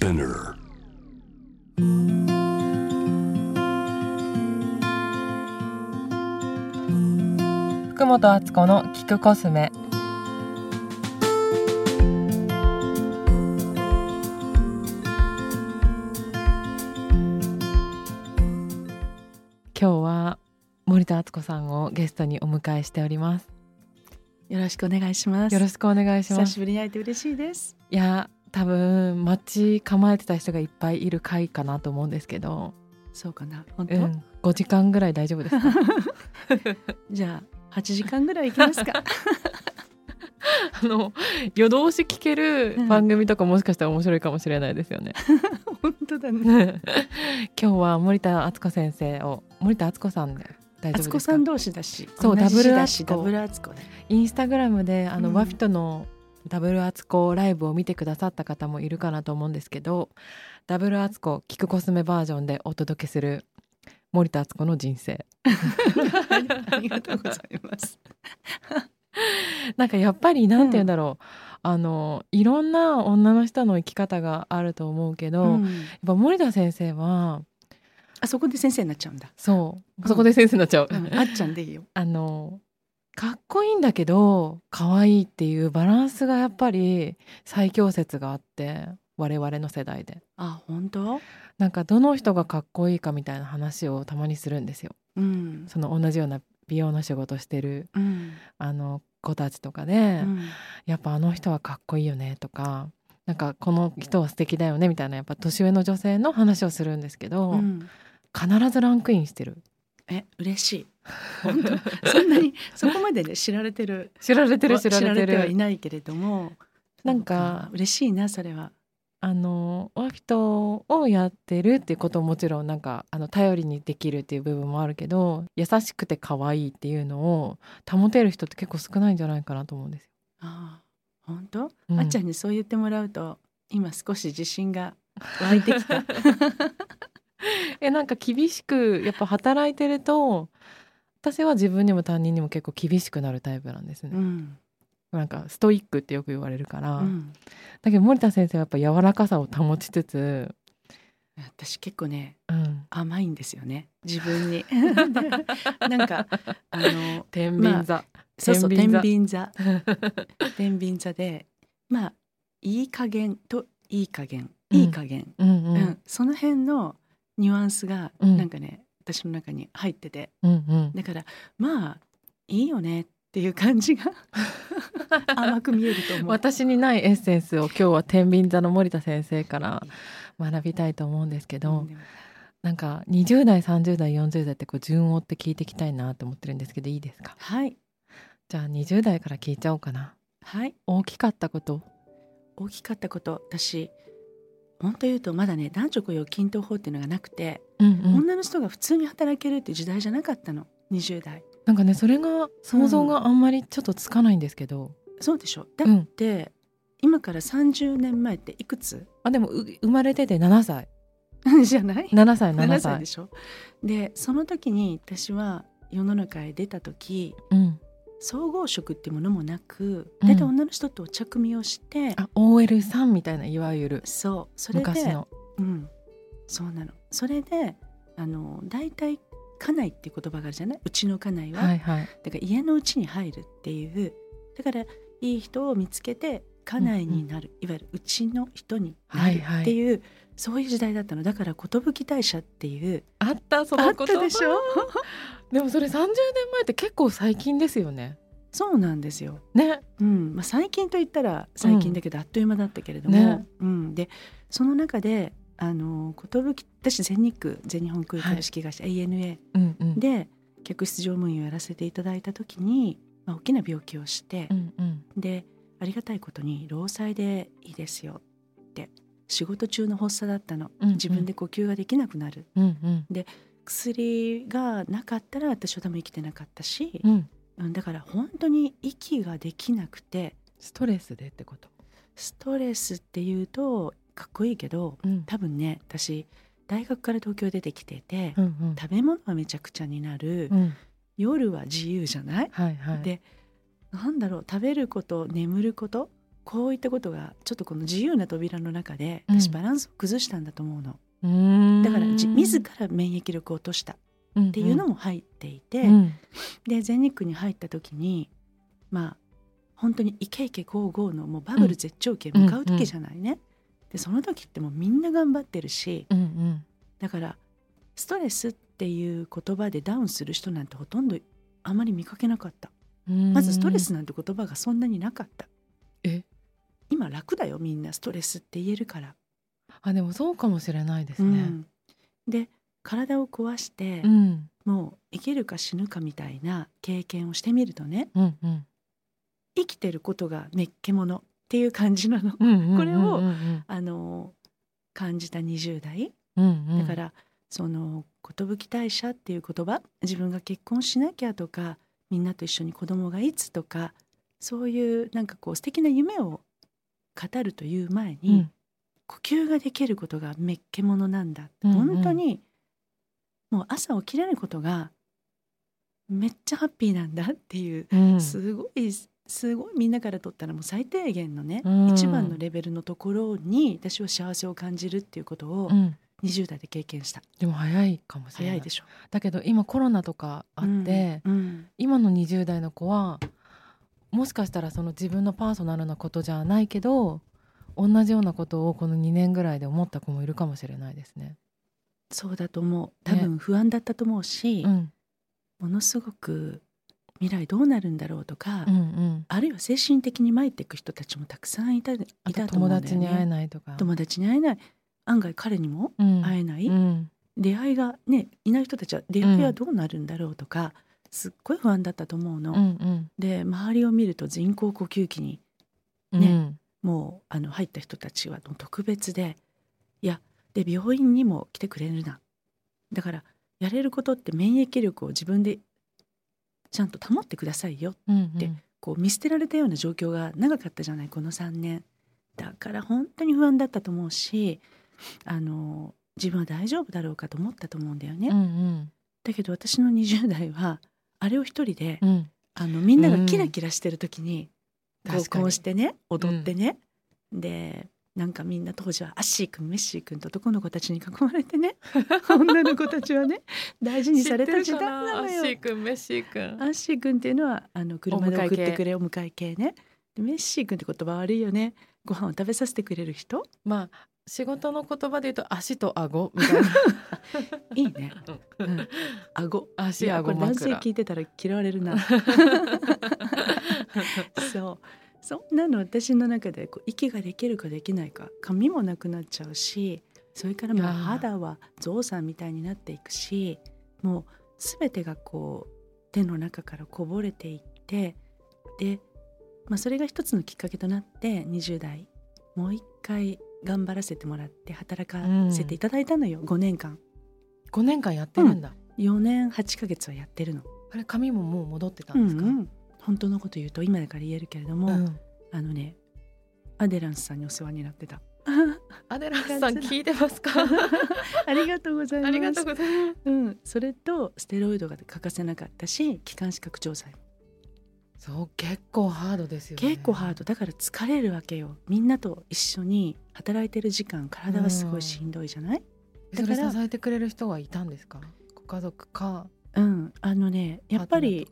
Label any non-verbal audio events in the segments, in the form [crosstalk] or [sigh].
Spinner. 福本敦子の聞くコスメ今日は森田敦子さんをゲストにお迎えしておりますよろしくお願いします。よろしくお願いします久しぶりに会えて嬉しいです。いや多分待ち構えてた人がいっぱいいる回かなと思うんですけど、そうかな。本当、うん、5時間ぐらい大丈夫ですか？[laughs] じゃあ8時間ぐらい行きますか。あの夜通し聞ける番組とかもしかしたら面白いかもしれないですよね。[laughs] 本当だね。[laughs] 今日は森田敦子先生を森田敦子さんで大丈夫ですか？敦子さん同士だし、そうダブルダブル敦子ね。インスタグラムであの、うんワフィトのダブルアツコライブを見てくださった方もいるかなと思うんですけどダブルアツコ聞くコスメバージョンでお届けする森田敦子の人生。ありがとうございます。[laughs] なんかやっぱりなんて言うんだろう、あのいろんな女の人の生き方があると思うけど、やっうんぱ森田先生はあそこで先生になっちゃうんだ。そう。うん。そこで先生になっちゃう、うん。あっちゃんでいいよ。[laughs] あのかっこいいんだけど可愛いっていうバランスがやっぱり最強説があって我々の世代であ本当？なんかどの人がかっこいいかみたいな話をたまにするんですようんその同じような美容の仕事してるうんあの子たちとかで、うんやっぱあの人はかっこいいよねとかなんかこの人は素敵だよねみたいなやっぱ年上の女性の話をするんですけど、うん。必ずランクインしてるえ嬉しい。本当？そんなにそこまでね知られてる知られてる知られてるはいないけれども。なんか嬉しいなそれは。あのワフィトをやってるっていうことももちろんなんかあの頼りにできるっていう部分もあるけど優しくて可愛いっていうのを保てる人って結構少ないんじゃないかなと思うんですよ。ああ本当、うんあっちゃんにそう言ってもらうと今少し自信が [laughs] 湧いてきた [laughs] えなんか厳しくやっぱ働いてると私は自分にも他人にも結構厳しくなるタイプなんですね。うん、なんかストイックってよく言われるから、うん、だけど森田先生はやっぱ柔らかさを保ちつつ、私結構ねうん、甘いんですよね。自分に。[laughs] なんかあの天秤座、そうそう天天秤秤座。天秤座でまあいい加減といい加減。いい加減、うんううんん。その辺のニュアンスがうん。なんかね、私の中に入ってて。うんうん。だからまあいいよねっていう感じが [laughs] 甘く見えると思う。私にないエッセンスを今日は天秤座の森田先生から学びたいと思うんですけど、うんなんか20代30代40代ってこう順を追って聞いていきたいなと思ってるんですけどいいですか？はい。じゃあ20代から聞いちゃおうかな。はい。大きかったこと。大きかったこと。私本当言うとまだね男女雇用均等法っていうのがなくて、うんうん。女の人が普通に働けるっていう時代じゃなかったの。20代。なんかねそれが想像があんまりちょっとつかないんですけど、そうでしょ。だうん。って、今から30年前っていくつ？あでもう生まれてて7歳。[laughs] じゃない？7歳7 7歳歳でしょ。でその時に私は世の中へ出た時うん総合職ってものもなくうん。大体女の人とお茶組みをして、あ OL さんみたいないわゆる。そうそれで昔の。うん、そうなの。それであの大体家内っていう言葉があるじゃない？うちの家内は、はいはい。だから家のうちに入るっていう。だからいい人を見つけて家内になる、いわゆるうちの人になるはいはいってい。う、そういう時代だったの。だから寿大社っていう。あったそのこと。たでしょ？[laughs] でもそれ30年前って結構最近ですよね。そうなんですよ、ね。うん。まあ、最近と言ったら最近だけど、あっという間だったけれども、ね。うん、でその中であの寿私全日空全日本空株式会社、ANA うんうん。で客室乗務員をやらせていただいた時に、まあ、大きな病気をしてう、んうん。でありがたいことに労災でいいですよって仕事中の発作だったの、うんうん。自分で呼吸ができなくなる。うんうん。薬がなかったら私は多分生きてなかったし、うん。うん、だから本当に息ができなくて。ストレスでってこと？ストレスっていうとかっこいいけどうん。多分ね私大学から東京出てきてて、うんうん。食べ物はめちゃくちゃになる、うん。夜は自由じゃない、はいはい。でなんだろう食べること眠ることこういったことがちょっとこの自由な扉の中でうん。私バランスを崩したんだと思うの、うーん。だからじ自ら免疫力を落とした。っていうのも入っていて、うん。で全日空に入った時にまあ本当にイケイケゴーゴーのもうバブル絶頂期へ向かう時じゃないね、でその時ってもうみんな頑張ってるしうんうん。だからストレスっていう言葉でダウンする人なんてほとんどあまり見かけなかった。うん。まずストレスなんて言葉がそんなになかった。え？今楽だよみんなストレスって言えるから、あでもそうかもしれないですね。うん。で体を壊して、うん。もう生きるか死ぬかみたいな経験をしてみるとねうんうん。生きてることがめっけものっていう感じなの。これをあの感じた20代。うんうん。だから、その寿退社っていう言葉自分が結婚しなきゃとかみんなと一緒に子供がいつとかそういうなんかこう素敵な夢を語るという前に、うん。呼吸ができることがめっけものなんだ、うんうん。本当にもう朝起きれることがめっちゃハッピーなんだっていう、うん。すごいすごいみんなからとったらもう最低限のね、うん。一番のレベルのところに私は幸せを感じるっていうことをうん。20代で経験した、でも早いかもしれない。早いでしょ。だけど今コロナとかあって、うん。うん。今の20代の子はもしかしたらその自分のパーソナルなことじゃないけど同じようなことをこの2年ぐらいで思った子もいるかもしれないですね。そうだと思う。多分不安だったと思うし、うん。ものすごく未来どうなるんだろうとか、うんうん、あるいは精神的に参っていく人たちもたくさんいたいたと思うんだよね。友達に会えないとか。友達に会えない。案外彼にもうん会えない、うん。出会いがねいない人たちは出会いはどうなるんだろうとか、すっごい不安だったと思うの。うんうん。で周りを見ると人工呼吸器にうん。ねもうあの入った人たちは特別でいやで病院にも来てくれるな。だからやれることって免疫力を自分でちゃんと保ってくださいようんうん。でこう見捨てられたような状況が長かったじゃないこの3年。だから本当に不安だったと思うしあの自分は大丈夫だろうかと思ったと思うんだよね、うんうん。だけど私の20代はあれを一人で、うん。あのみんながキラキラしてる時に合コンしてね踊ってね、でなんかみんな当時はアッシーくんメッシーくんと男の子たちに囲まれてね [laughs] 女の子たちはね大事にされた時代なのよ。アッシー君メッシー君。アッシーくんっていうのはあの車で送ってくれお迎え系。ね。でメッシーくんって言葉悪いよね。ご飯を食べさせてくれる人。まあ仕事の言葉で言うと足と顎みたいな。いいね、うん、顎い足顎れ男性枕。聞いてたら嫌われるな。[laughs] そう。そんなの私の中でこう息ができるかできないか髪もなくなっちゃうしそれからもう肌はゾウさんみたいになっていくしもう全てがこう手の中からこぼれていってで、まあ、それが一つのきっかけとなって20代。もう一回頑張らせてもらって働かせていただいたのよ、5年間5年間やってるんだ。4年8ヶ月はやってるの。あれ髪ももう戻ってたうんんですか？うん本当のこと言うと今だから言えるけれども、うんあのねアデランスさんにお世話になってた [laughs] アデランスさん聞いてますか？[laughs] ありがとうございますありがとうございます。うん、それとステロイドが欠かせなかったし気管支拡張剤そう結構ハードですよね。結構ハード。だから疲れるわけよ。みんなと一緒に働いてる時間体はすごいしんどいじゃない？それだから支えてくれる人はいたんですか？ご家族か？うん。あのねやっぱり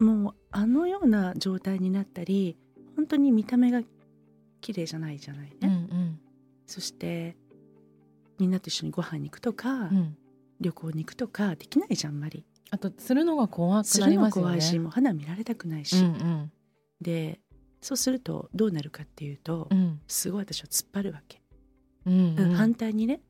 もうあのような状態になったり本当に見た目が綺麗じゃないじゃないね、うんうん。そしてみんなと一緒にご飯に行くとか、うん。旅行に行くとかできないじゃんあんまりあとするのが怖くなりますよね。怖いしもう肌見られたくないし、うんうん。でそうするとどうなるかっていうと、うん。すごい私は突っ張るわけ、うんうん。反対にね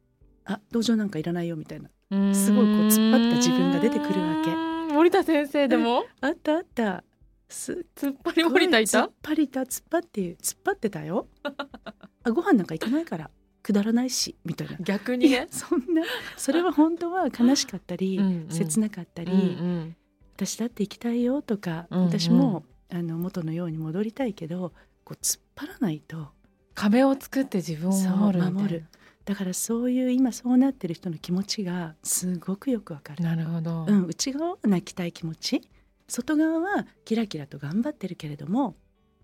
あ同情なんかいらないよみたいな。うん。すごいこう突っ張った自分が出てくるわけ。うん森田先生でも？あったあった。す突っ張り森田い突たっ張りた突っ張って突っ張ってたよ。[laughs] あご飯なんか行かないからくだらないしみたいな。逆にね。そんな。それは本当は悲しかったり、うんうん。切なかったり、うんうん。私だって行きたいよとか、うんうん。私もあの元のように戻りたいけどこう突っ張らないと。壁を作って自分を守る。だからそういう今そうなってる人の気持ちがすごくよくわかる。なるほど。うん、内側は泣きたい気持ち。外側はキラキラと頑張ってるけれども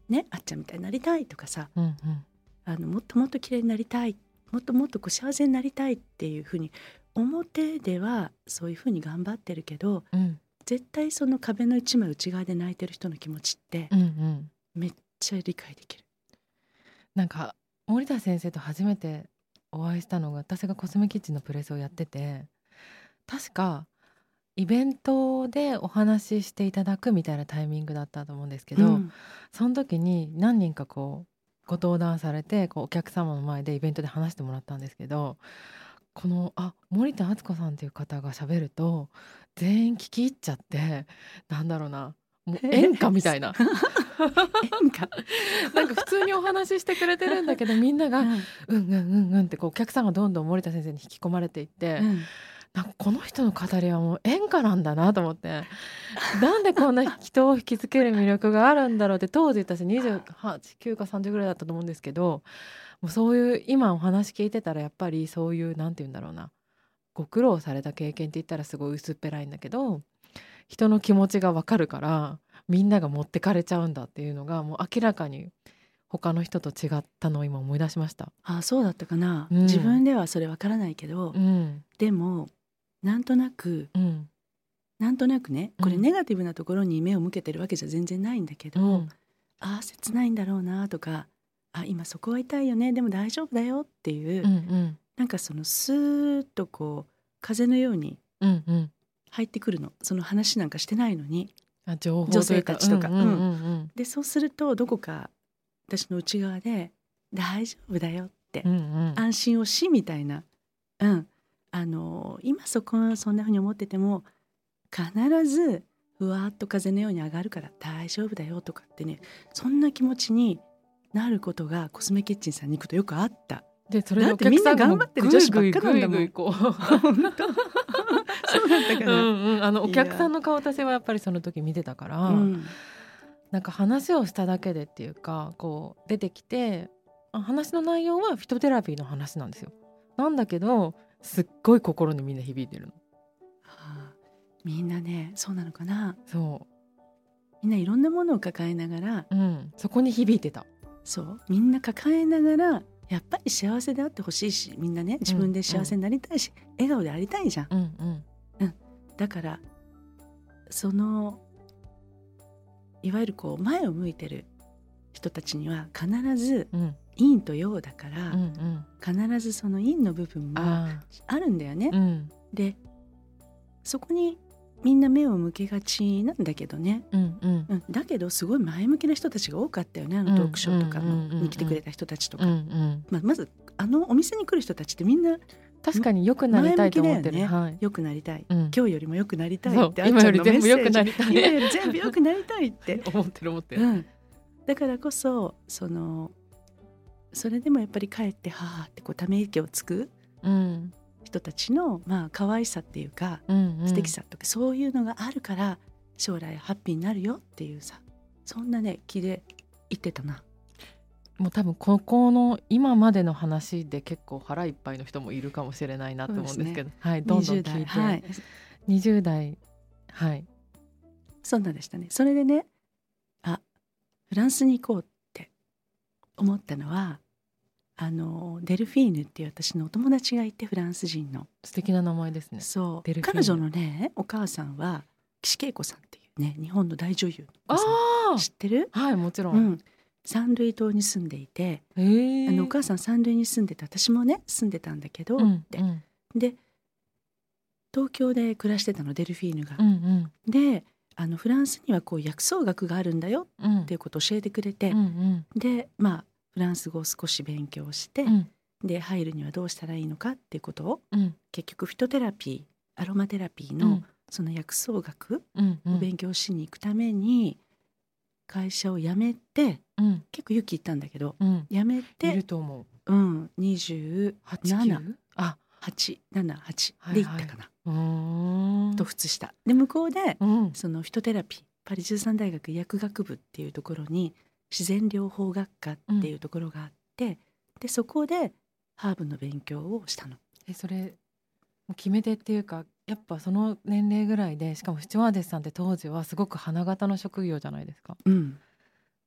ねあっちゃんみたいになりたいとかさ。うんうん。あのもっともっと綺麗になりたいもっともっとこう幸せになりたいっていうふうに表ではそういうふうに頑張ってるけどうん。絶対その壁の一枚内側で泣いてる人の気持ちってうんうん。めっちゃ理解できる。なんか森田先生と初めてお会いしたのが私がコスメキッチンのプレスをやってて確かイベントでお話ししていただくみたいなタイミングだったと思うんですけど、うん。その時に何人かこうご登壇されてこうお客様の前でイベントで話してもらったんですけどこのあ森田敦子さんっていう方が喋ると全員聞き入っちゃってなんだろうなもう演歌みたいな。[laughs] 演歌？[laughs] なんか普通にお話ししてくれてるんだけどみんながうん。うんうんうんうんってこうお客さんがどんどん森田先生に引き込まれていって、うんなんかこの人の語りはもう演歌なんだなと思って。なんでこんな人を引きつける魅力があるんだろうって当時私289か30ぐらいだったと思うんですけどもうそういう今お話聞いてたらやっぱりそういうなんて言うんだろうな。ご苦労された経験って言ったらすごい薄っぺらいんだけど人の気持ちがわかるからみんなが持ってかれちゃうんだっていうのがもう明らかに他の人と違ったのを今思い出しました。あそうだったかな、うん。自分ではそれわからないけど、うん、でもなんとなくうん、なんとなくねこれうん。ネガティブなところに目を向けてるわけじゃ全然ないんだけど、うん、ああ切ないんだろうなとかあ今そこは痛いよねでも大丈夫だよっていう、うん、うん、なんかそのスーッとこう風のようにうん、うん。入ってくるの。その話なんかしてないのにあ情報女性たちとか。うんうんうん。うん。でそうするとどこか私の内側で「大丈夫だよ」って、うんうん。安心をしみたいな、うん、あの今そこそんな風に思ってても必ずふわっと風のように上がるから大丈夫だよとかってねそんな気持ちになることがコスメキッチンさんに行くとよくあった。でそれだってみんな頑張ってる女子ばっかなんだもんそうだったかうな。んうんあのお客さんの顔私はやっぱりその時見てたから、うんなんか話をしただけでっていうかこう出てきてあ話の内容はフィトテラピーの話なんですよ。なんだけどすっごい心にみんな響いてるの。ああみんなねそうなのかな。そみんないろんなものを抱えながらう、うん、そこに響いてた。そう。みんな抱えながらやっぱり幸せであってほしいしみんなね自分で幸せになりたいし、笑顔でありたいじゃんうん。うん。だからそのいわゆるこう前を向いてる人たちには必ずうん陰と陽だから、うんうん。必ずその陰の部分もああるんだよね。あ。うん。でそこにみんな目を向けがちなんだけどね、うんうん。うん、だけどすごい前向きな人たちが多かったよね。あのトークショーとかに来てくれた人たちとか、うんうん。まあ、まずあのお店に来る人たちってみんな確かに良くなりたいと思ってる、前向きだよはい。良くなりたい、うん。今日よりも良くなりたいってあっちゃんの今より全部良くなりたい。今より全部良くなりたいって、[laughs] 思ってる思ってる。うん、だからこそそのそれでもやっぱり帰ってはあってこうため息をつくうん人たちのまあ可愛さっていうかうんうん。素敵さとか、そういうのがあるから将来ハッピーになるよっていうさそんなね気で言ってたな。もう多分ここの今までの話で結構腹いっぱいの人もいるかもしれないなと思うんですけど。はいどんどん聞いて。20代はい。20代。はい。そんなんでしたね。それでねあフランスに行こうって思ったのはあのデルフィーヌっていう私のお友達がいてフランス人の。素敵な名前ですね。そう。彼女のねお母さんは岸恵子さんっていうね日本の大女優のあ知ってる、はいもちろ、うん。ん、三類島に住んでいて、えー、あのお母さん三類に住んでて私もね住んでたんだけど、うんって。うん。で東京で暮らしてたのデルフィーヌが。うんであのフランスにはこう薬草学があるんだようんうんっていうことを教えてくれて、うんうん。でまあフランス語を少し勉強して、うん。で入るにはどうしたらいいのかっていうことをうん。結局フィトテラピーアロマテラピーのうん。その薬草学を勉強しに行くために会社を辞めてうん。結構勇気いったんだけどうん。辞めいてると思う。うん2878八九？あで行ったかな、うーん。と普した。で向こうでうん。そのフィトテラピーパリ13大学医薬学部っていうところに自然療法学科っていうところがあって、でそこでハーブの勉強をしたの。えそれ決め手っていうかやっぱその年齢ぐらいでしかもスチュワーデスさんって当時はすごく花形の職業じゃないですか。うん、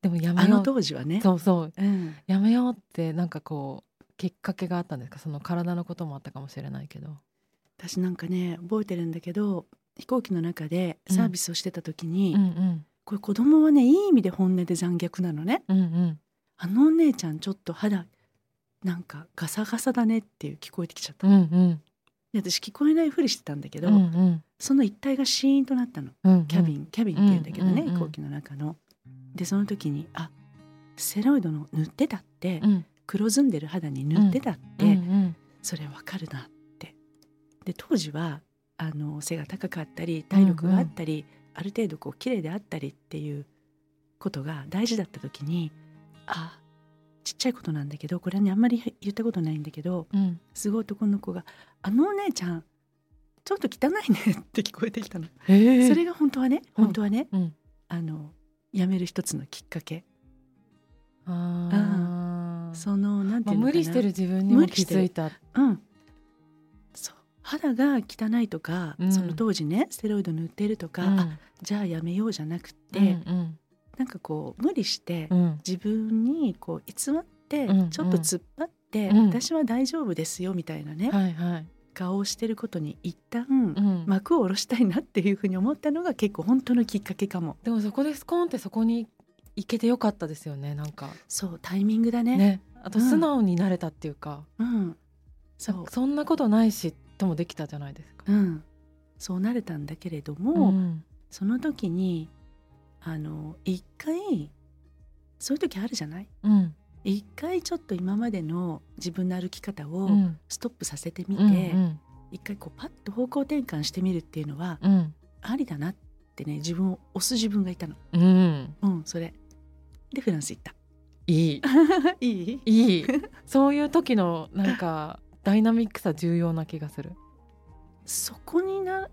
でもやめよう。当時はね。そうそう。うん、やめようってなんかこうきっかけがあったんですか？その体のこともあったかもしれないけど。私なんかね覚えてるんだけど飛行機の中でサービスをしてた時に、うんうんこれ子供はねいい意味で本音で残虐なのね。うんうん。あのお姉ちゃんちょっと肌なんかガサガサだねっていう聞こえてきちゃった、うんうん。で私聞こえないふりしてたんだけど、うんうん。その一体がシーンとなったの。うんキャビン、キャビンって言うんだけどね、うんうんうん飛行機の中の。でその時にあステロイドの塗ってたって、うん。黒ずんでる肌に塗ってたって、うんうん。それわかるなって。で当時はあの背が高かったり体力があったり、ある程度こう綺麗であったりっていうことが大事だった時にあ。ちっちゃいことなんだけどこれはねあんまり言ったことないんだけどうん。すごい男の子が「あのお姉ちゃんちょっと汚いね」って聞こえてきたの。それが本当はねうん。本当はね、うん。あの辞める一つのきっかけ。あー。そのなんてまあいうのかな、無理してる自分にも気づいた。うん肌が汚いとか、うん。その当時ねステロイド塗ってるとか、うん。あじゃあやめようじゃなくて、うんなんかこう無理してうん。うん自分にこう偽って、うんちょっと突っ張って、うん。私は大丈夫ですよみたいなね、はいはい。顔をしてることに一旦、うん。幕を下ろしたいなっていうふうに思ったのが結構本当のきっかけかも。でもそこでスコーンってそこに行けてよかったですよねなんか。そうタイミングだね。ね。あとうん。素直になれたっていうか、うん。そう。そんなことないしともできたじゃないですか。うん、そうなれたんだけれども、うんその時にあの一回そういう時あるじゃない？うん。一回ちょっと今までの自分の歩き方をうん。ストップさせてみて、うん。一回こうパッと方向転換してみるっていうのはうん。ありだなってね自分を押す自分がいたの。うん。うんそれ。でフランス行った。いい。[laughs] いい？いい。そういう時のなんかダイナミックさ重要な気がする。そこにな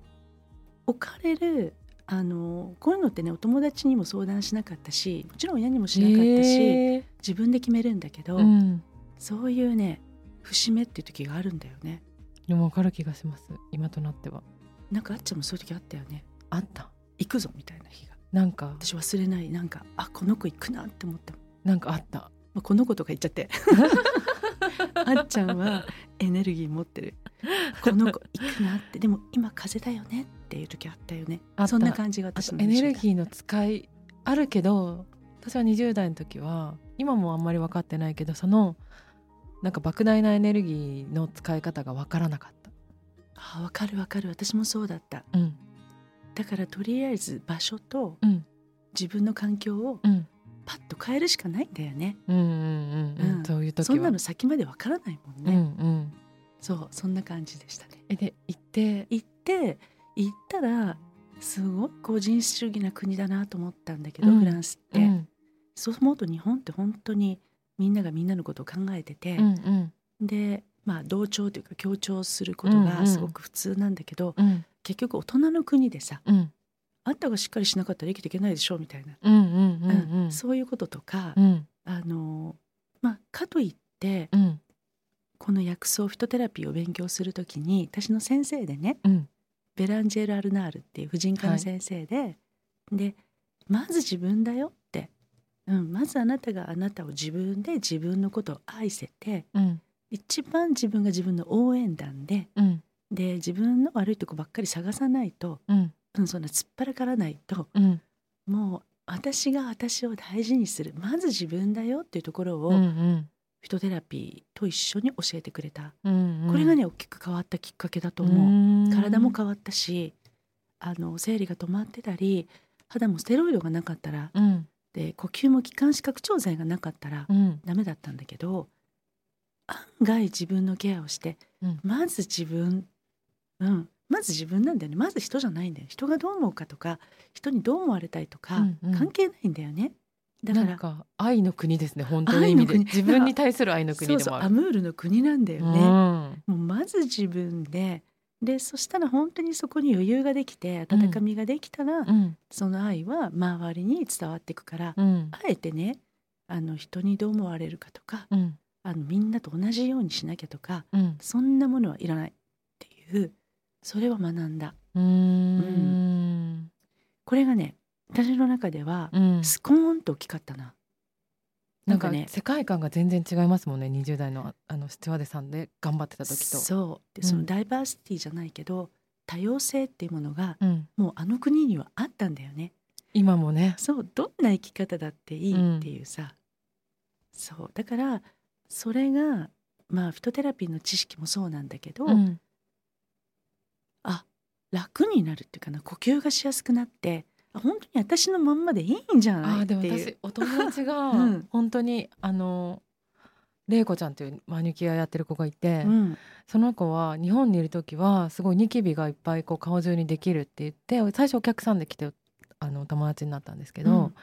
置かれるあのこういうのってねお友達にも相談しなかったしもちろん親にもしなかったし、へー。自分で決めるんだけど、うん、そういうね節目っていう時があるんだよね。でも分かる気がします今となっては。なんかあっちゃんもそういう時あったよね。あった。行くぞみたいな日が。なんか。私忘れない。なんかあこの子行くなって思ったなんかあった。まあ、この子とか言っちゃって [laughs] [laughs] あっちゃんはエネルギー持ってる。この子 [laughs] 行くなって。でも今風だよねっていう時あったよね。そんな感じがあ私とエネルーギーの使いあるけど私は20代の時は今もあんまり分かってないけどそのなんか莫大なエネルギーの使い方が分からなかった。あわかるわかる。私もそうだった。うん。だからとりあえず場所とうん。自分の環境をうんパッと変えるしかないんだよね、うんうんうんうん、うん。そういう時は。そんなの先までわからないもんね、うんうん、そうそんな感じでしたね。えで行って？行って行ったらすごい個人主義な国だなと思ったんだけど、うん。フランスって、うん。そう思うと日本って本当にみんながみんなのことを考えててう、んうん。でまあ同調というか協調することうんうん。がすごく普通なんだけど、うん。結局大人の国でさうんあんたがしっかりしなかったら生きていけないでしょみたいな、うんうんうんうん。そういうこととか、うん。あのまあかといってうん。この薬草フィトテラピーを勉強するときに私の先生でねうん。ベランジェル・アルナールっていう婦人科の先生で、でまず自分だよって、うん、まずあなたがあなたを自分で自分のことを愛せてうん。一番自分が自分の応援団でうん。で自分の悪いとこばっかり探さないと、うんうん、そんな突っ張らからないとうん。もう私が私を大事にするまず自分だよっていうところを、うんうん。フィトテラピーと一緒に教えてくれた、うんこれがね大きく変わったきっかけだと思う。うん。体も変わったしあの生理が止まってたり肌もステロイドがなかったらうん。で呼吸も気管支拡張剤がなかったらうん。ダメだったんだけど案外自分のケアをして、うん。まず自分うんまず自分なんだよね。まず人じゃないんだよ人がどう思うかとか人にどう思われたいとか、うんうん。関係ないんだよね。だからなんか愛の国ですね。本当の意味で。自分に対する愛の国。アムールの国なんだよね、うん。もうまず自分で。でそしたら本当にそこに余裕ができて温かみができたら、うん。その愛は周りに伝わっていくから、うん。あえてねあの人にどう思われるかとかうん。あのみんなと同じようにしなきゃとかうん。そんなものはいらないっていうそれを学んだ。うーん。これがね私の中ではうん。スコーンと大きかったな。なんかね世界観が全然違いますもんね20代のあのスチュワーデさんで頑張ってた時と。そう。でうん。そのダイバーシティじゃないけど、多様性っていうものがうん、もうあの国にはあったんだよね。今もね。そうどんな生き方だっていいっていうさ、そう。だからそれがまあフィトテラピーの知識もそうなんだけど、うん。あ楽になるっていうかな呼吸がしやすくなってあ本当に私のまんまでいいんじゃあないーでもっていう。私お友達が [laughs] うん。本当に、あの玲子ちゃんというマニキュアやってる子がいて、うん。その子は日本にいる時はすごいニキビがいっぱいこう顔中にできるって言って最初お客さんで来てあの友達になったんですけど、うん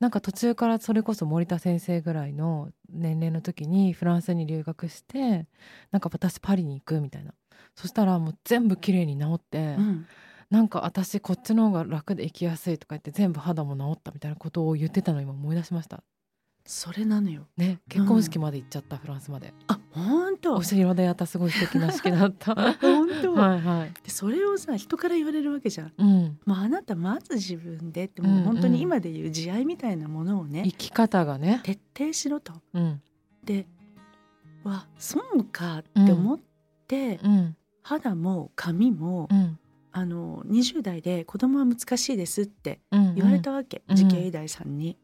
なんか途中からそれこそ森田先生ぐらいの年齢の時にフランスに留学してなんか私パリに行くみたいな。そしたらもう全部綺麗に治って、うん。なんか私こっちの方が楽で生きやすいとか言って全部肌も治ったみたいなことを言ってたのを今思い出しましたそれなのよ。ね結婚式まで行っちゃった、フランスまで。あ本当。お城でやったすごい素敵な式だった。[laughs] 本当、はいはい。でそれをさ人から言われるわけじゃん。うん。もうあなたまず自分でってうんうんもう本当に今でいう慈愛みたいなものをね、生き方がね。徹底しろと。うん。でわそうかって思って、うん。肌も髪も、うん。あの20代で子供は難しいですってうん言われたわけ、うん慈恵医大さんに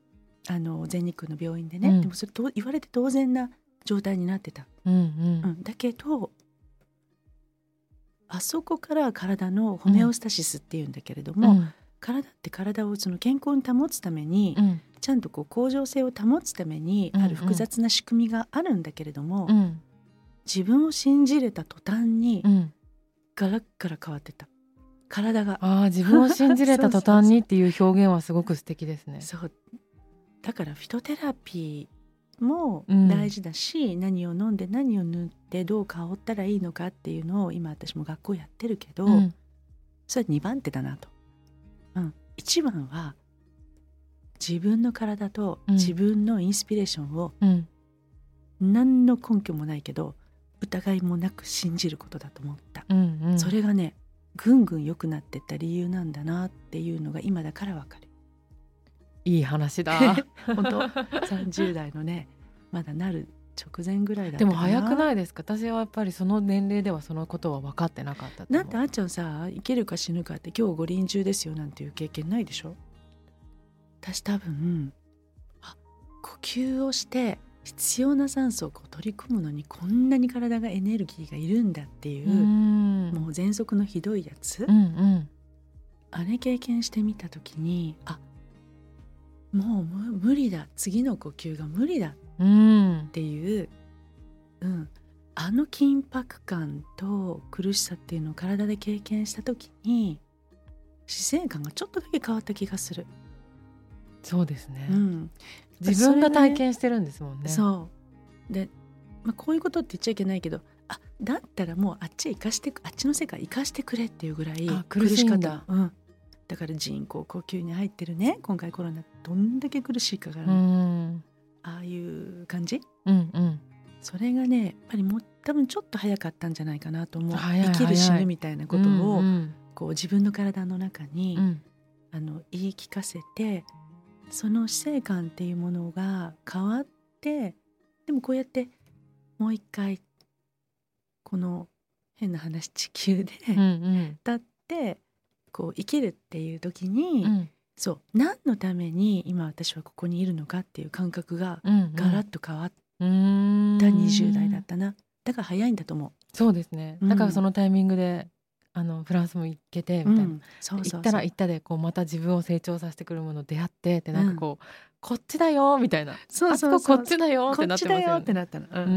あの全日空の病院でね、うん。でもそれと言われて当然な状態になってた、うんうん。うん、だけどあそこから体のホメオスタシスっていうんだけれども、うん。体って体をその健康に保つために、うん。ちゃんとこう向上性を保つためにある複雑な仕組みがあるんだけれども、うん。自分を信じれた途端にうん。ガラッガラ変わってた。体が。ああ自分を信じれた途端にっていう表現はすごく素敵ですね。[laughs] そうだからフィトテラピーもうん。大事だし、何を飲んで何を塗ってどう香ったらいいのかっていうのを今私も学校やってるけど、うん。それ2番手だなと、うん、1番は自分の体とうん。自分のインスピレーションをうん。何の根拠もないけど疑いもなく信じることだと思った、うんうん。それがねぐんぐん良くなってった理由なんだなっていうのが今だからわかるいい話だ。[laughs] 本当？30代のねまだなる直前ぐらいだでも早くいないですか？私はやっぱりその年齢ではそのことは分かってなかったと思う。だってあっちゃんさ生きるか死ぬかって今日五輪中ですよなんていう経験ないでしょ？私多分あ呼吸をして必要な酸素をこう取り組むのにこんなに体がエネルギーがいるんだっていうう、ん。もう喘息のひどいやつ、うんうん。あれ経験してみた時にあもう無無理だ。次の呼吸が無理だ。うん。っていう、うん、あの緊迫感と苦しさっていうのを体で経験した時に姿勢感がちょっとだけ変わった気がする。そうですね、うん、自分が体験してるんですもんね。そう。で、まあ、こういうことって言っちゃいけないけどあだったらもうあっちへ行かしてあっちの世界行かしてくれっていうぐらいあ苦しかった、うん、だから人工呼吸に入ってるね。今回コロナどんだけ苦しいかが、うん。ああいう感じ？うんうん。それがねやっぱりもう多分ちょっと早かったんじゃないかなと思う。生きる死ぬみたいなことを、うんこう自分の体の中に、うん。あの言い聞かせてその死生観っていうものが変わってでもこうやってもう一回この変な話地球でうんうん。立ってこう生きるっていう時に、うん。そう何のために今私はここにいるのかっていう感覚がうんガラッと変わっうん。た20代だったな、だから早いんだと思そうですね。うん。だからそのタイミングであのフランスも行けてう。みたいな、うん。そうそう行ったら行ったでこうまた自分を成長させてくるもの出会ってってなんかこう、こっちだよみたいな。そうそうここっちだよってなってますよこっちだよってね。なったの。うん。うんう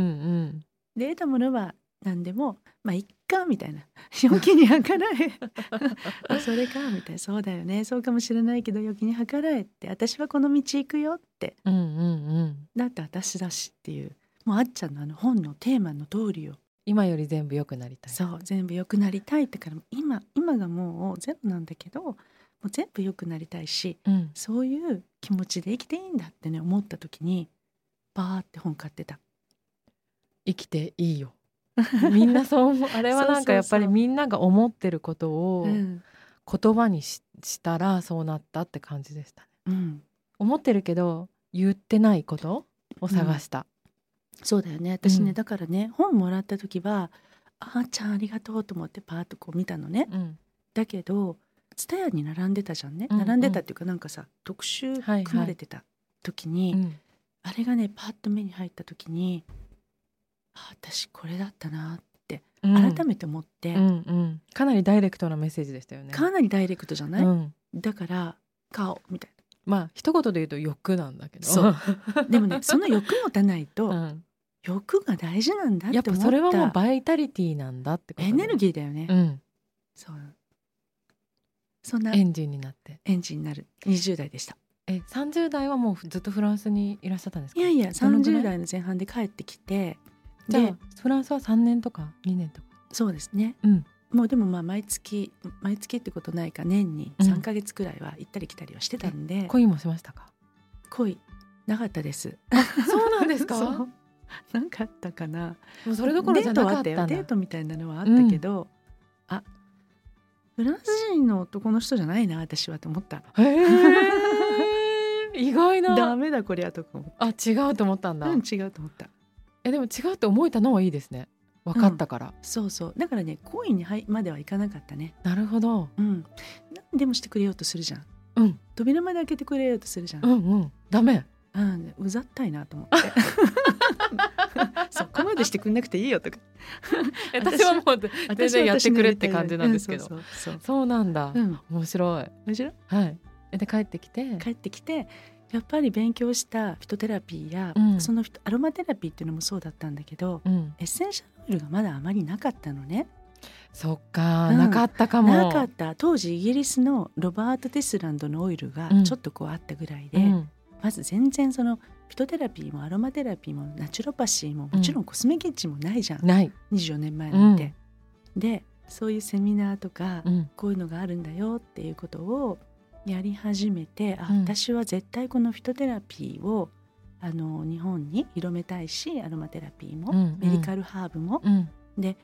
ん。で得たものは何でもまあいっかみたいな。[laughs] 良きに計らえ。[laughs] あそれかみたいな。そうだよね。そうかもしれないけど良きに計らえって。私はこの道行くよって。うんうんうん。だって私だしっていう。もうあっちゃんのあの本のテーマの通りよ。今より全部良くなりたい。そう全部良くなりたいってから今今がもうゼロなんだけどもう全部良くなりたいしうん、そういう気持ちで生きていいんだってね思った時にバーって本買ってた。生きていいよ。[laughs] みんなそう思う。[laughs] あれはなんかやっぱりみんなが思ってることをうん。言葉にししたらそうなったって感じでしたね。うん。思ってるけど言ってないことを探した、そうだよね。私ね、うん。だからね本もらった時は「あーちゃんありがとう」と思ってパーッとこう見たのね。うん。だけど蔦屋に並んでたじゃんね、うんうん。並んでたっていうかなんかさ特集はいはい。組まれてた時に、うん。あれがねパッと目に入った時にあ私これだったなってうん。改めて思って、うんうん、かなりダイレクトなメッセージでしたよね。かなりダイレクトじゃない、うん、だから顔みたいまあ一言で言うと欲なんだけど。そう。なでもね [laughs] その欲持たないと、うん、欲が大事なんだっやっぱて思ったそれはもうバイタリティなんだってことエネルー、ギーだよね、うん、そう。そんなエンジンになって。エンジンになる。20代でした。え、三十代はもうずっとフランスにいらっしゃったんですか？いやいやどのぐらい？30代の前半で帰ってきてじゃであフランスは三年とか二年とか。そうですねうん、もうでもまあ毎月毎月ってことないか年にうん3ヶ月くらいは行ったり来たりはしてたんで、恋もしましたか？恋なかったですそうなんですか？[laughs] なかったかなもうそれどころじゃなかった。デートはあったよデートみたいなのはあったけど、あフランス人の男の人じゃないな私はと思ったへえ。意外ダな。メだこりゃとかあ、違うと思ったんだ。たうん違うと思ったえ、でも違うって思えたのはいいですね。分かったから。そうそう。だからね恋にはいまではいかなかったね。なるほど。うん。何でもしてくれようとするじゃん。うん、扉まで開けてくれようとするじゃん、うん、うん、ダメ。うん、うざったいなと思って。[laughs] そこまでしてくんなくていいよとか。[laughs] 私はもう全然やってくれって感じなんですけど。うんそうそうそう。そうなんだ、うん。面白い。面白い？はい。えで帰ってきて。帰ってきてやっぱり勉強したフィトテラピーや、うん。そのアロマテラピーっていうのもそうだったんだけどうん。エッセンシャルオイルがまだあまりなかったのね。そっか、うん。なかったかも。なかった。当時イギリスのロバート・ティスランドのオイルがうん。ちょっとこうあったぐらいで、うん。まず全然そのフィトテラピーもアロマテラピーもナチュロパシーももちろんコスメキッチンもないじゃん、ない、24年前なんて。でそういうセミナーとか、うん。こういうのがあるんだよっていうことをやり始めてあ、うん。私は絶対このフィトテラピーをあの日本に広めたいしアロマテラピーも、うんうん。メディカルハーブも、うん。で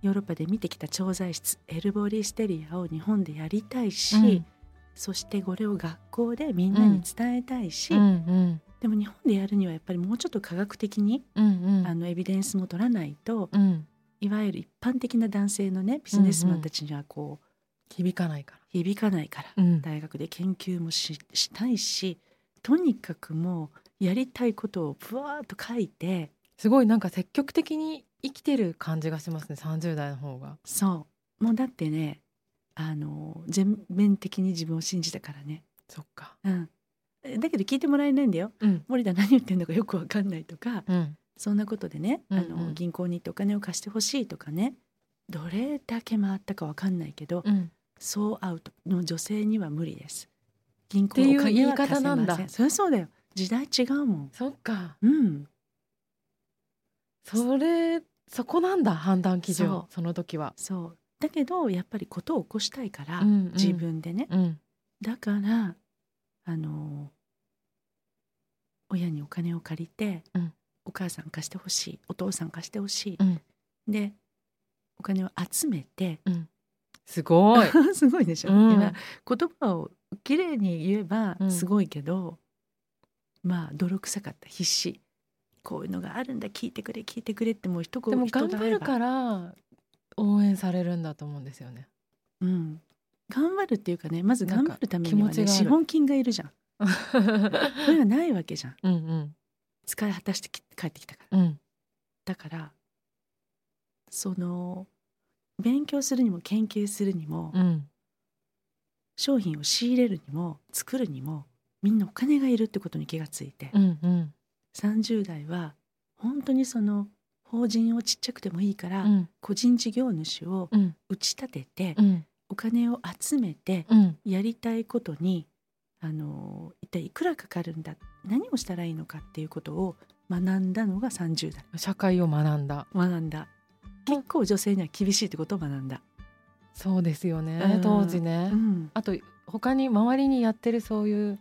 ヨーロッパで見てきた調剤室 herboristerie を日本でやりたいし、うん。そしてこれを学校でみんなに伝えたいし、うん。うん。でも日本でやるにはやっぱりもうちょっと科学的に、うん。うん。あのエビデンスも取らないとうん。いわゆる一般的な男性のねビジネスマンたちにはこう響かないから。響かないから、うん。大学で研究もししたいしとにかくもうやりたいことをぶわーっと書いて。すごいなんか積極的に生きてる感じがしますね30代の方が。そう。もうだってねあの全面的に自分を信じたからね、そっか。うん、だけど聞いてもらえないんだよ。うん。森田何言ってんのかよくわかんないとかうん。そんなことでね、うんうん。あの銀行に行ってお金を貸してほしいとかね。どれだけ回ったかわかんないけど、うんそうアウトの女性には無理です。銀行っていうお金は言い方なんだ。貸せませそりゃそうだよ。時代違うもん。そっか。うん。それそこなんだ判断基準。その時は、そう。だけどやっぱりことを起こしたいから、うんうん。自分でね。うん。だからあの親にお金を借りて、うん。お母さん貸してほしいお父さん貸してほしい、うん。でお金を集めてすごい、[laughs] すごいでしょ、うん。言葉をきれいに言えばうん。すごいけど、まあ泥臭かった。必死。こういうのがあるんだ。聞いてくれ聞いてくれってもう一言でも頑張るら、から応援されるんだと思うんですよね。うん、頑張るっていうかねまず頑張るためにはね資本金がいるじゃん。これがないわけじゃん。うんうん。使い果たしてき帰ってきたから。うん。だからその勉強するにも研究するにも、うん。商品を仕入れるにも作るにもみんなお金がいるってことに気がついて、うんうん。30代は本当にその法人をちっちゃくてもいいから、うん。個人事業主をうん。打ち立てて、うん。お金を集めてうん。やりたいことにあの一体いくらかかるんだ何をしたらいいのかっていうことを学んだのが30代。社会を学んだ。学んだ結構女性には厳しいってことを学んだ、そうですよね、うん。当時ね、うん、あと他に周りにやってるそういう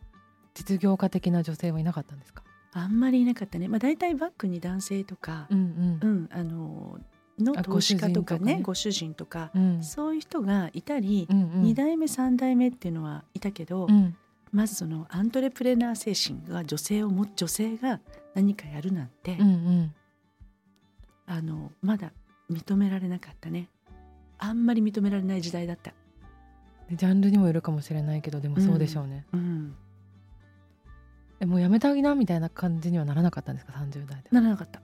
実業家的な女性はいなかったんですか？あんまりいなかったね、まあ、大体バックに男性とか、うんうん。あののあ投資家とかねご主人とか、うんうん。そういう人がいたり、うんうん。2代目3代目っていうのはいたけど、うん。まずそのアントレプレナー精神が女性をも女性が何かやるなんて、うんうん。あのまだ認められなかったね。あんまり認められない時代だった。でジャンルにもよるかもしれないけどでもそうでしょうね、うん。えもうやめてあげなみたいな感じにはならなかったんですか？30代でならなかった。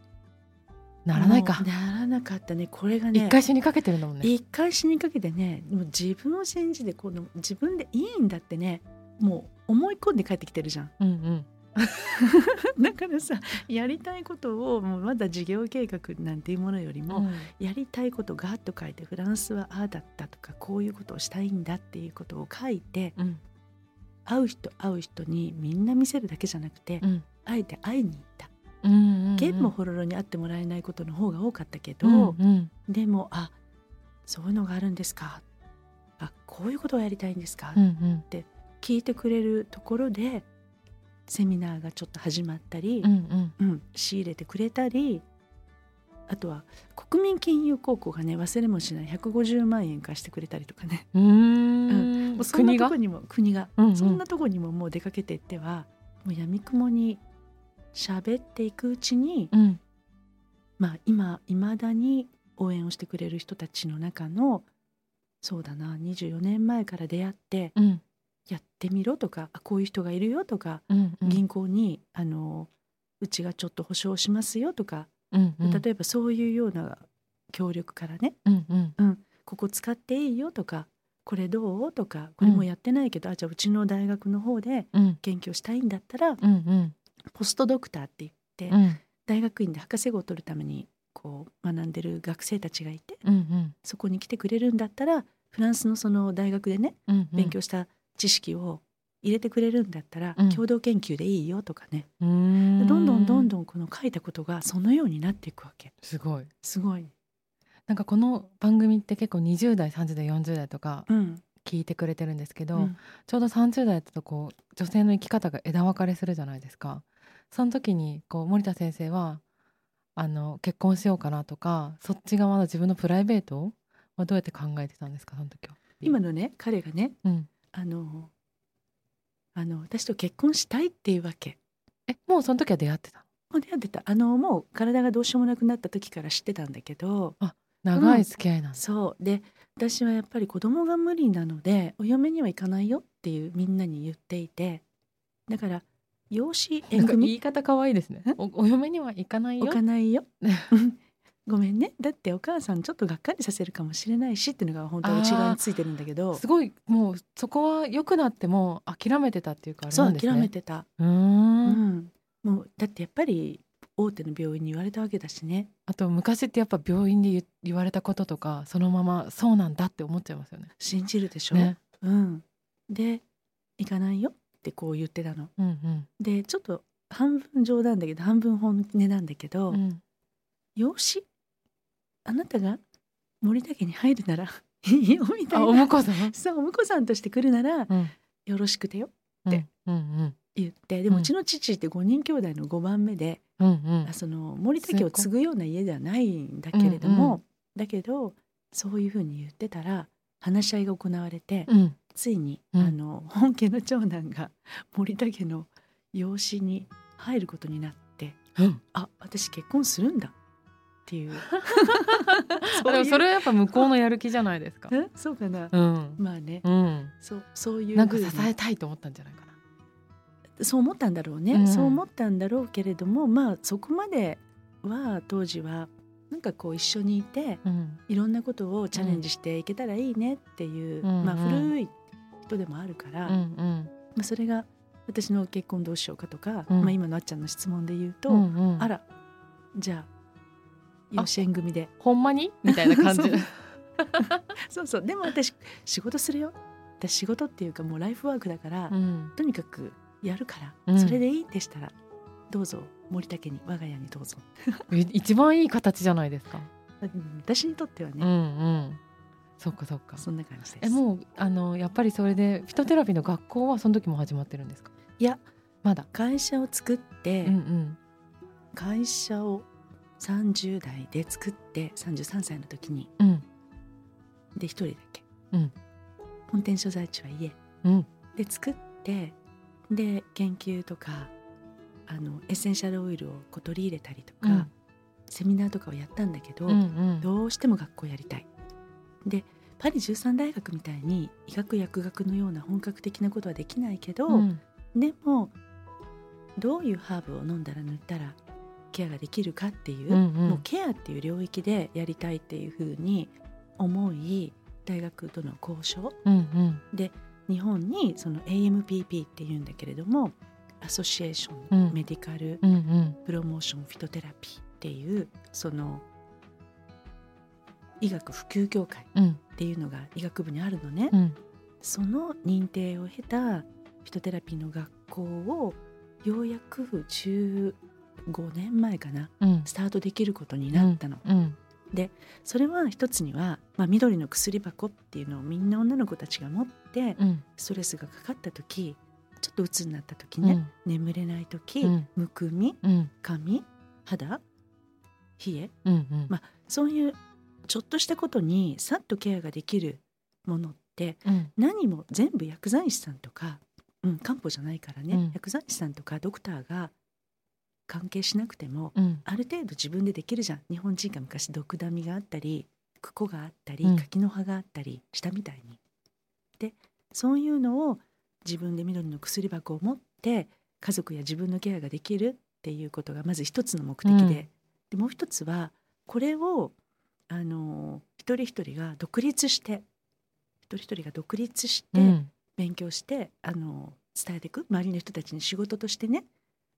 ならないか。ならなかったね。これがね一回死にかけてるんだもんね。一回死にかけてねもう自分を信じてこの自分でいいんだってねもう思い込んで帰ってきてるじゃん。うんうん [laughs] だからさやりたいことをもうまだ事業計画なんていうものよりも、やりたいことガーッと書いてフランスはああだったとかこういうことをしたいんだっていうことを書いてうん。会う人会う人にみんな見せるだけじゃなくて、うん。あえて会いに行った。うんうんうん。ゲンもホロロに会ってもらえないことの方が多かったけど、うんうん。でもあそういうのがあるんですか。あこういうことをやりたいんですか、うんうん。聞いてくれるところでセミナーがちょっと始まったり、うんうん。うん、仕入れてくれたりあとは国民金融高校がね忘れもしない150万円貸してくれたりとかね。うーん。もうそんなとこにも国が、うんうん。そんなとこにももう出かけていってはもうやみくもに喋っていくうちに、うん。まあ今いまだに応援をしてくれる人たちの中のそうだな24年前から出会ってうんやってみろとかあこういう人がいるよとか、うんうん。銀行にあのうちがちょっと保証しますよとか、うんうん。例えばそういうような協力からねうんうん。ここ使っていいよとかこれどうとかこれもやってないけど、あじゃあうちの大学の方でうん。研究をしたいんだったら、うんうん。ポストドクターって言って、うん。大学院で博士号を取るためにこう学んでる学生たちがいてうんうん。そこに来てくれるんだったらフランスのその大学でねうんうん。勉強した知識を入れてくれるんだったら、うん。共同研究でいいよとかね、どんどんどんどんこの書いたことがそのようになっていくわけ。すごい。すごい。なんかこの番組って結構20代30代40代とかうん。聞いてくれてるんですけど、うん。ちょうど30代だとこう女性の生き方が枝分かれするじゃないですか。その時にこう森田先生はあの結婚しようかなとかそっち側の自分のプライベートはどうやって考えてたんですかその時は。今のね彼がねうんあのあの私と結婚したいっていうわけ。えもうその時は出会ってたもう出会ってた。あのもう体がどうしようもなくなった時から知ってたんだけど。長い付き合いなんです、そう。で私はやっぱり子供が無理なのでお嫁には行かないよっていうみんなに言っていて。だから養子縁組？い方可愛いですね。え？おお嫁には行かないよ。置かないよ [laughs] ごめんね。だってお母さんちょっとがっかりさせるかもしれないしっていうのが本当は内側についてるんだけど。すごいもうそこは良くなっても諦めてたっていうかあれそうなんですね。諦めてた、うん。ん、もうだってやっぱり大手の病院に言われたわけだしね。あと昔ってやっぱ病院で言言われたこととかそのままそうなんだって思っちゃいますよね。信じるでしょ、ね。うん、で行かないよってこう言ってたの。うんうん。でちょっと半分冗談だけど半分本音なんだけど、うん。養子？あなたが森田家に入るなら [laughs] いいよみたいな。婿さん、そうお婿さんとして来るならうん。よろしくてようんうん言ってでもううんちの父って5人兄弟の5番目で、うんうん。あその森田家を継ぐような家ではないんだけれども、うんうん。だけどそういうふうに言ってたら話し合いが行われて、うん。ついに、うん。あの本家の長男が森田家の養子に入ることになってうん。あ私結婚するんだっていう。[laughs] あでもそれはやっぱ向こうのやる気じゃないですか。え？そうかな、うん。まあね、うん。そうそういうなんか支えたいと思ったんじゃないかな。そう思ったんだろうね、うん。そう思ったんだろうけれどもまあそこまでは当時はなんかこう一緒にいてうん。いろんなことをチャレンジしていけたらいいねっていう、うん。まあうん古い人でもあるから、うん。うん。まあ、それが私の結婚どうしようかとか、うん。まあ、今のあっちゃんの質問で言うと、うん。うん。あらじゃあ養子縁組でほんまに？[laughs] みたいな感じ。[laughs] そうそうでも私仕事するよ私仕事っていうかもうライフワークだから、うんとにかくやるから、うんそれでいいんでしたらどうぞ森田家に我が家にどうぞ、え一番いい形じゃないですか。うん私にとってはね、うんうん。そっかそっか。そんな感じですえもうあのやっぱりそれでフィトテラピーの学校はその時も始まってるんですか？いやまだ。会社を作って、うんうん会社を30代で作って33歳の時に。うん。で一人だけ、うん。本店所在地は家。うん。で作ってで研究とかあのエッセンシャルオイルをこう取り入れたりとか、うん。セミナーとかをやったんだけど、うんうん。どうしても学校やりたい。でパリ13大学みたいに医学薬学のような本格的なことはできないけど、うん。でもどういうハーブを飲んだら塗ったらケアができるかっていう,、うんうん。もうケアっていう領域でやりたいっていうふうに思い大学との交渉。うんうん。日本にその AMPP っていうんだけれどもアソシエーション、うん。メディカルうんうん。プロモーションフィトテラピーっていうその医学普及協会うん。っていうのが医学部にあるのね、うん。その認定を経たフィトテラピーの学校をようやく15年前かなうん。スタートできることになったの、うん。それは一つには、まあ、緑の薬箱っていうのをみんな女の子たちが持ってうん。ストレスがかかった時ちょっと鬱になった時ね、眠れない時、うん。むくみうん。髪肌冷えうんうん。まそういうちょっとしたことにさっとケアができるものってうん。何も全部薬剤師さんとか、うん、漢方じゃないからね、うん。薬剤師さんとかドクターが関係しなくてもうん。ある程度自分でできるじゃん。日本人が昔毒ダミがあったりクコがあったり、うん。柿の葉があったりしたみたいに。でそういうのを自分で緑の薬箱を持って家族や自分のケアができるっていうことがまず一つの目的で,、うん。でもう一つはこれをあの一人一人が独立して一人一人が独立して、うん。勉強してあの伝えていく。周りの人たちに仕事としてね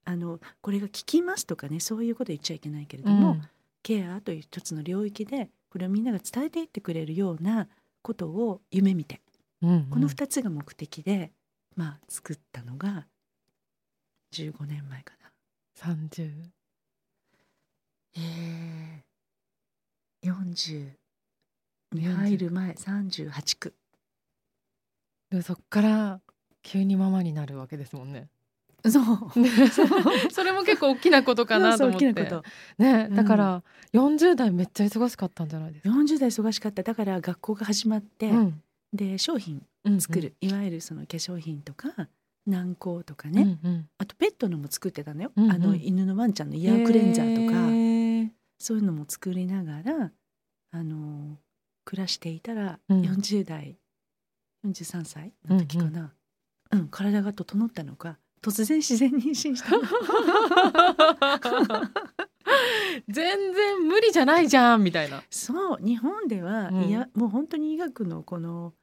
あのこれが効きますとかねそういうこと言っちゃいけないけれども、ケアという一つの領域でこれをみんなが伝えていってくれるようなことを夢見てうんこの2つが目的で、まあ作ったのが15年前かな。三十。えー、40に入る前38区。でそっから急にママになるわけですもんね。そう。ね [laughs] それも結構大きなことかなと思って。そう大きなこと。ね、うん。だから40代めっちゃ忙しかったんじゃないですか？40代忙しかった。だから学校が始まって、うん。で商品うん作る、いわゆるその化粧品とか軟膏とかうんね、うん。あとペットのも作ってたのよ、うんうん。あの犬のワンちゃんのイヤークレンザーとか、そういうのも作りながらあの暮らしていたら、うん。40代43歳の時かな、うん体が整ったのか突然自然妊娠したの全然無理じゃないじゃんみたいな。そう日本では、うんいやもう本当に医学のこの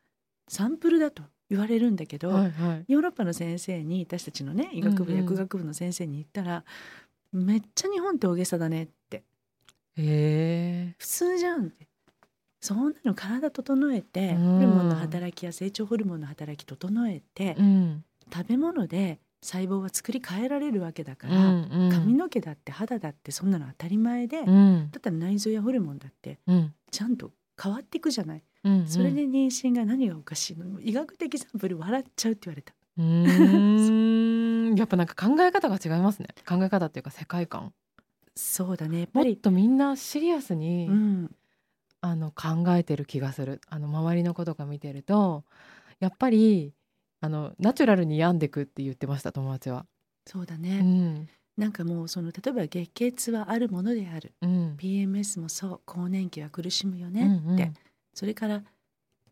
サンプルだと言われるんだけど、はいはい。ヨーロッパの先生に私たちのね医学部、うんうん薬学部の先生に言ったらめっちゃ日本って大げさだねってへえ。普通じゃんってそんなの体整えて、うんホルモンの働きや成長ホルモンの働き整えて、うん。食べ物で細胞は作り変えられるわけだから、うんうん。髪の毛だって肌だってそんなの当たり前で、だうん。ったら内臓やホルモンだってうん。ちゃんと変わっていくじゃない、うん。それで妊娠が何がおかしいの？医学的サンプル笑っちゃうって言われた。うーん。[laughs] やっぱなんか考え方が違いますね。考え方っていうか世界観。そうだね。やっぱり、もっとみんなシリアスに、うん、あの考えてる気がする。あの周りの子とか見てるとやっぱりあのナチュラルに病んでくって言ってました友達は。うそうだね、ん。なんかもうその例えば月経はあるものである。うん。PMS もそう更年期は苦しむよねうんうん。って、それから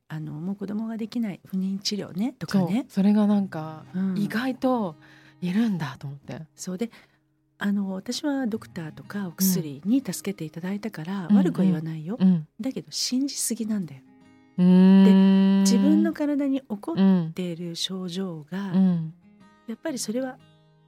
あのもう子供ができない不妊治療ねとかね。それがなんかうん。意外といるんだと思って。そうであの私はドクターとかお薬に助けていただいたから、うん。悪くは言わないよ、うん。だけど信じすぎなんだようーん。自分の体に起こっうんている症状が、うん。やっぱりそれは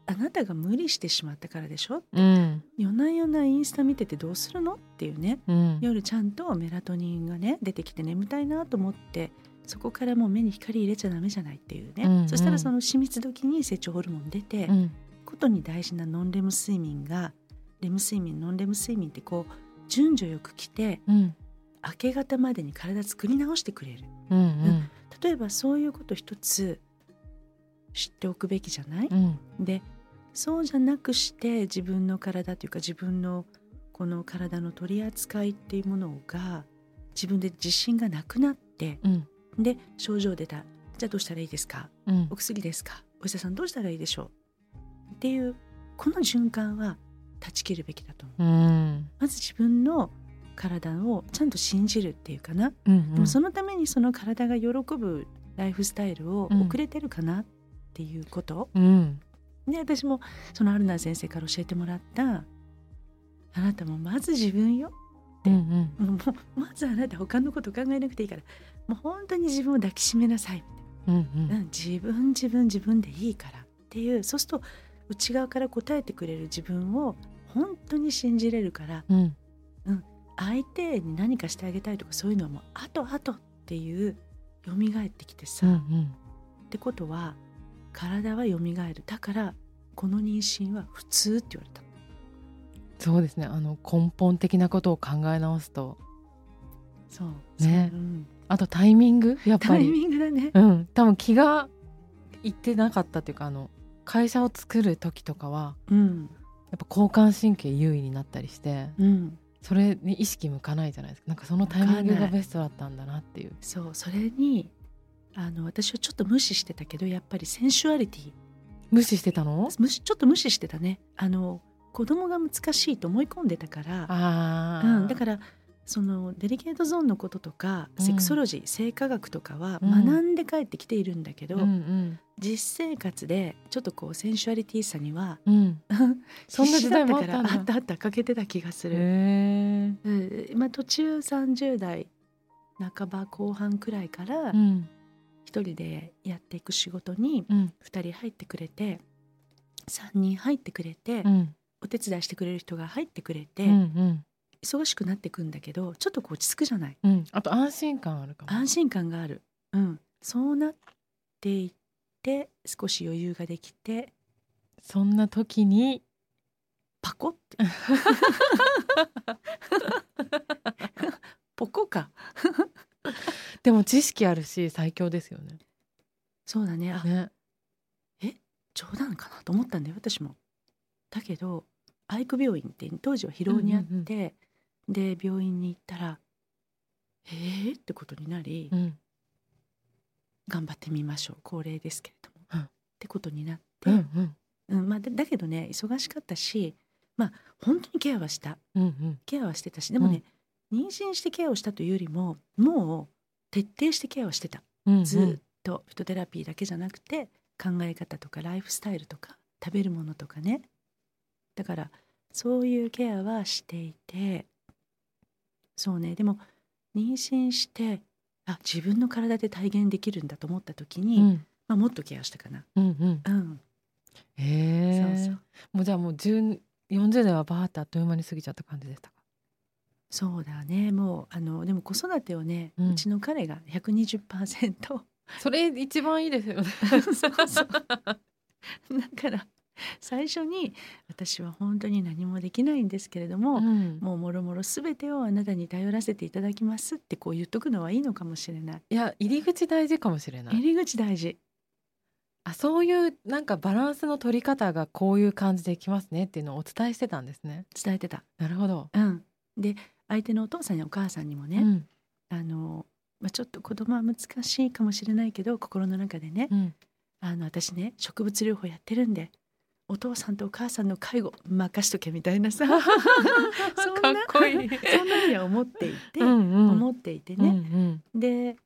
あなたが無理してしまったからでしょうん。夜な夜なインスタ見ててどうするのっていうね。うん。夜ちゃんとメラトニンがね出てきて眠たいなと思ってそこからもう目に光入れちゃダメじゃないっていうね、うんうん。そしたらその死密時に成長ホルモン出て、うん。ことに大事なノンレム睡眠がレム睡眠ノンレム睡眠ってこう順序よく来てうん明け方までに体作り直してくれる。うんうん。例えばそういうこと一つ知っておくべきじゃない、うん。でそうじゃなくして自分の体というか自分のこの体の取り扱いっていうものが自分で自信がなくなってうん。で症状出た。じゃあどうしたらいいですか？うん。お薬ですか？お医者さんどうしたらいいでしょう？っていうこの循環は断ち切るべきだと思う。うん。まず自分の体をちゃんと信じるっていうかな、うんでもそのためにその体が喜ぶライフスタイルをうん。遅れてるかなっていうこと、うん。で私もそのアルナー先生から教えてもらったあなたもまず自分よ。うんうん。もうまずあなた他のこと考えなくていいから。もう本当に自分を抱きしめなさい、うんううんん、自分自分自分でいいからっていう。そうすると内側から答えてくれる自分を本当に信じれるからうん相手に何かしてあげたいとかそういうのはもうあとあとっていう蘇ってきてさ、うんうっんてことは体は蘇る。だからこの妊娠は普通って言われた。そうですね。あの根本的なことを考え直すと。そう。ね。そう。うん。あとタイミング？やっぱタイりミングだね。うん。多分気がいってなかったっていうかあの会社を作る時とかはうん。やっぱ交感神経優位になったりしてうんそれに意識向かないじゃないですか。なんかそのタイミングがベストだったんだなっていう。そうそれにあの私はちょっと無視してたけどやっぱり sensuality。無視してたの？無視ちょっと無視してたね。あの子供が難しいと思い込んでたから。あうん、だからそのデリケートゾーンのこととか、うん。セクソロジー性科学とかはうん。学んで帰ってきているんだけど、うん実生活でちょっとこう sensuality さにはうん。う [laughs] んそんな時代もあったあったあった欠けてた気がする、まあ、途中30代半ば後半くらいからうん。一人でやっていく仕事にうん。2人入ってくれて3人入ってくれて、うん。お手伝いしてくれる人が入ってくれて、うんうん忙しくなっていくんだけどちょっとこう落ち着くじゃない？うん。あと安心感あるかも。安心感がある、うん、そうなっていって少し余裕ができてそんな時に？パコって。ポコか。でも知識あるし最強ですよね。そうだね。あね。冗談かなと思ったんだよ私も。だけど愛育病院って当時は広尾にあって、で病院に行ったら「えー?」ってことになり、うん頑張ってみましょう。高齢ですけれども、うん。ってことになって、うんうん。うんまあ、だだけどね忙しかったしまあ本当にケアはした。うんうん。ケアはしてたしでもね、妊娠してケアをしたというよりももう徹底してケアをしてた。うんうん。ずーっとフィトテラピーだけじゃなくて考え方とかライフスタイルとか食べるものとかね。だからそういうケアはしていてそうね。でも妊娠してあ自分の体で体現できるんだと思った時に、うん。まあ、もっとケアしたかな。うんうん。うん、へえ。そうそう。もうじゃあもう10 40代はバーってあっという間に過ぎちゃった感じでしたか？そうだね。もうあのでも子育てをね、ううんちの彼が120%それ一番いいですよね。[laughs] そうそう。だから [laughs] 最初に私は本当に何もできないんですけれども、うんもうもろもろ全てをあなたに頼らせていただきますってこう言っとくのはいいのかもしれない。いや入り口大事かもしれない入り口大事。あそういうなんかバランスの取り方がこういう感じでいきますねっていうのをお伝えしてたんですね伝えてた。なるほど、うん。で相手のお父さんやお母さんにもね、うんあのまあ、ちょっと子供は難しいかもしれないけど心の中でね、うん、あの私ね植物療法やってるんでお父さんとお母さんの介護任しとけみたいなさ。[laughs] そんなかっこいい。そんなふうには思っていて、うんうん。思っていてうんね、うん。で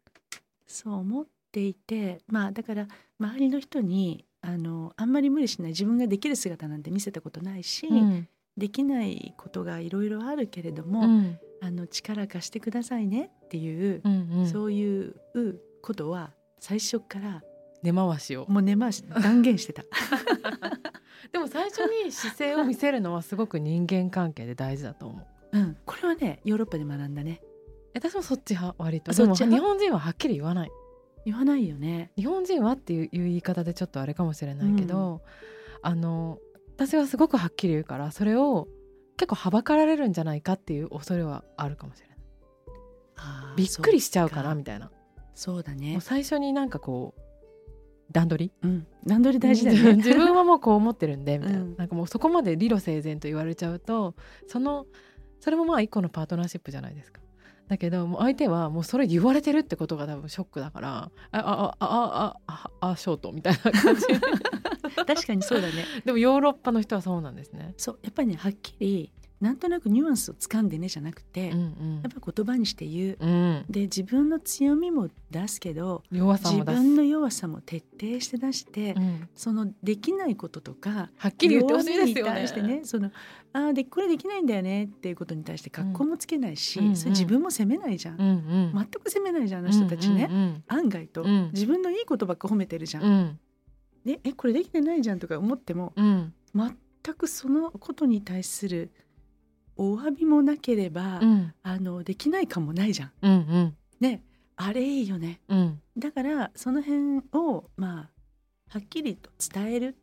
そう思っていてまあだから周りの人にあのあんまり無理しない自分ができる姿なんて見せたことないし、うん。できないことがいろいろあるけれども、うん。あの力貸してくださいねっていう、うんうん。そういうことは最初から根回しを。もう根回し断言してた。[laughs] でも最初に姿勢を見せるのはすごく人間関係で大事だと思う。うん、これはねヨーロッパで学んだね。私もそっち派？割と。あでもそっち派？日本人ははっきり言わない。言わないよね。日本人はっていう言い方でちょっとあれかもしれないけど、あの私はすごくはっきり言うからそれを結構はばかられるんじゃないかっていう恐れはあるかもしれない。びっくりしちゃうかなみたいな。そうだね。最初になんかこう段取り？うん、段取り大事だよね。自分はもうこう思ってるんでみたいな,、うん。なんかもうそこまで理路整然と言われちゃうとそのそれもまあ一個のパートナーシップじゃないですか。だけどもう相手はもうそれ言われてるってことが多分ショックだからあああああああショートみたいな感じ。[laughs] 確かにそうだね。でもヨーロッパの人はそうなんですね。そうやっぱりねはっきりなんとなくニュアンスをつかんでねじゃなくて、うんうん。やっぱ言葉にして言う。うん、で自分の強みも出すけど弱さ自も出す、分の弱さも徹底して出して、うん、そのできないこととかはっきり言ってほしいですよね。してねそのあーでこれできないんだよねっていうことに対して格好もつけないし、うんうん。それ自分も責めないじゃん、うんうん、全く責めないじゃんあの人たちね、うん案外と、うん。自分のいいことばっか褒めてるじゃん、うん。うん。ね、えこれできてないじゃんとか思ってもうん。全くそのことに対するお詫びもなければ、うん。あのできないかもないじゃん。うんうん。ね。あれいいよね。うん。だからその辺をまあはっきりと伝える。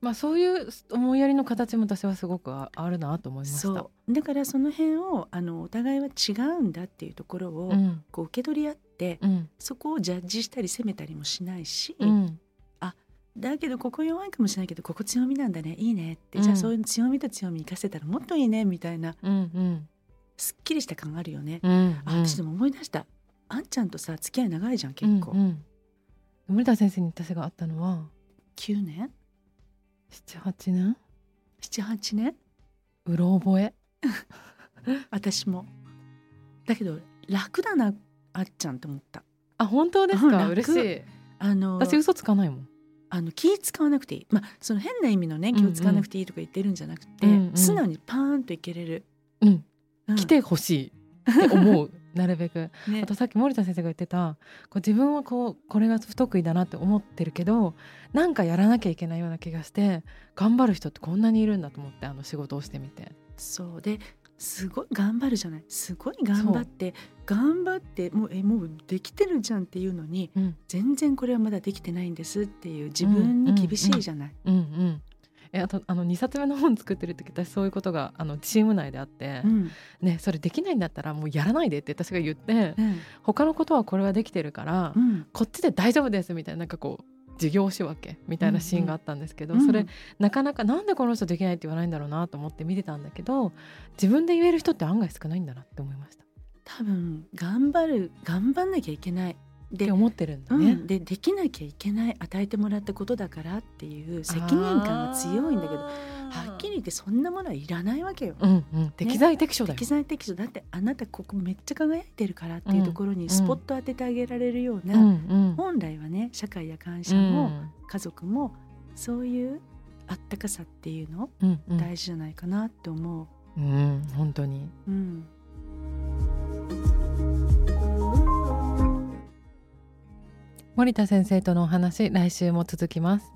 まあそういう思いやりの形も私はすごくああるなと思いました。そう。だからその辺をあのお互いは違うんだっていうところを、うん。こう受け取り合って、うん。そこをジャッジしたり責めたりもしないし、うんだけどここ弱いかもしれないけどここ強みなんだね。いいね。って、うんじゃあそういう強みと強み生かせたらもっといいねみたいなうんうん。すっきりした感があるよね。うんあ私でも思い出した。あんちゃんとさ付き合い長いじゃん結構、うんうん。森田先生に私が会ったのは9年？七八年？78年？うろ覚え。[laughs] 私も。だけど楽だなあっちゃんって思った。あ本当ですか？う嬉しい。あの私嘘つかないもんあの気使わなくていい。まあその変な意味のね気を使わなくていいとか言ってるんじゃなくて、うんうん。素直にパーンといけれる、うん。うん。来てほしいって思うなるべく。[laughs] ね。あとさっき森田先生が言ってたこう自分はこうこれが不得意だなって思ってるけどなんかやらなきゃいけないような気がして頑張る人ってこんなにいるんだと思ってあの仕事をしてみて。そう。ですごい頑張るじゃない。すごい頑張って頑張ってもうえもうできてるじゃんっていうのにうん。全然これはまだできてないんですっていう自分に厳しいじゃない。うんうんえあとあの2冊目の本作ってる時私そういうことがあのチーム内であって、うん。ねそれできないんだったらもうやらないでって私が言ってうん。他のことはこれはできてるから、うん。こっちで大丈夫ですみたいななんかこう事業仕分けみたいなシーンがあったんですけど、うんそれなかなかなんでこの人できないって言わないんだろうなと思って見てたんだけど自分で言える人って案外少ないんだなって思いました。多分頑張る頑張んなきゃいけないでって思ってるんだね。うん、でできなきゃいけない与えてもらったことだからっていう責任感が強いんだけどははっきり言ってそんなものはいらないわけよ。うんうん。適材適所だよ。適材適所。だってあなたここめっちゃ輝いてるからっていうところにスポット当ててあげられるような、うんうん。本来はね社会や会社うもん。家族もそういうあったかさっていうのうんうん。大事じゃないかなって思う。うん本当に。うん。森田先生とのお話来週も続きます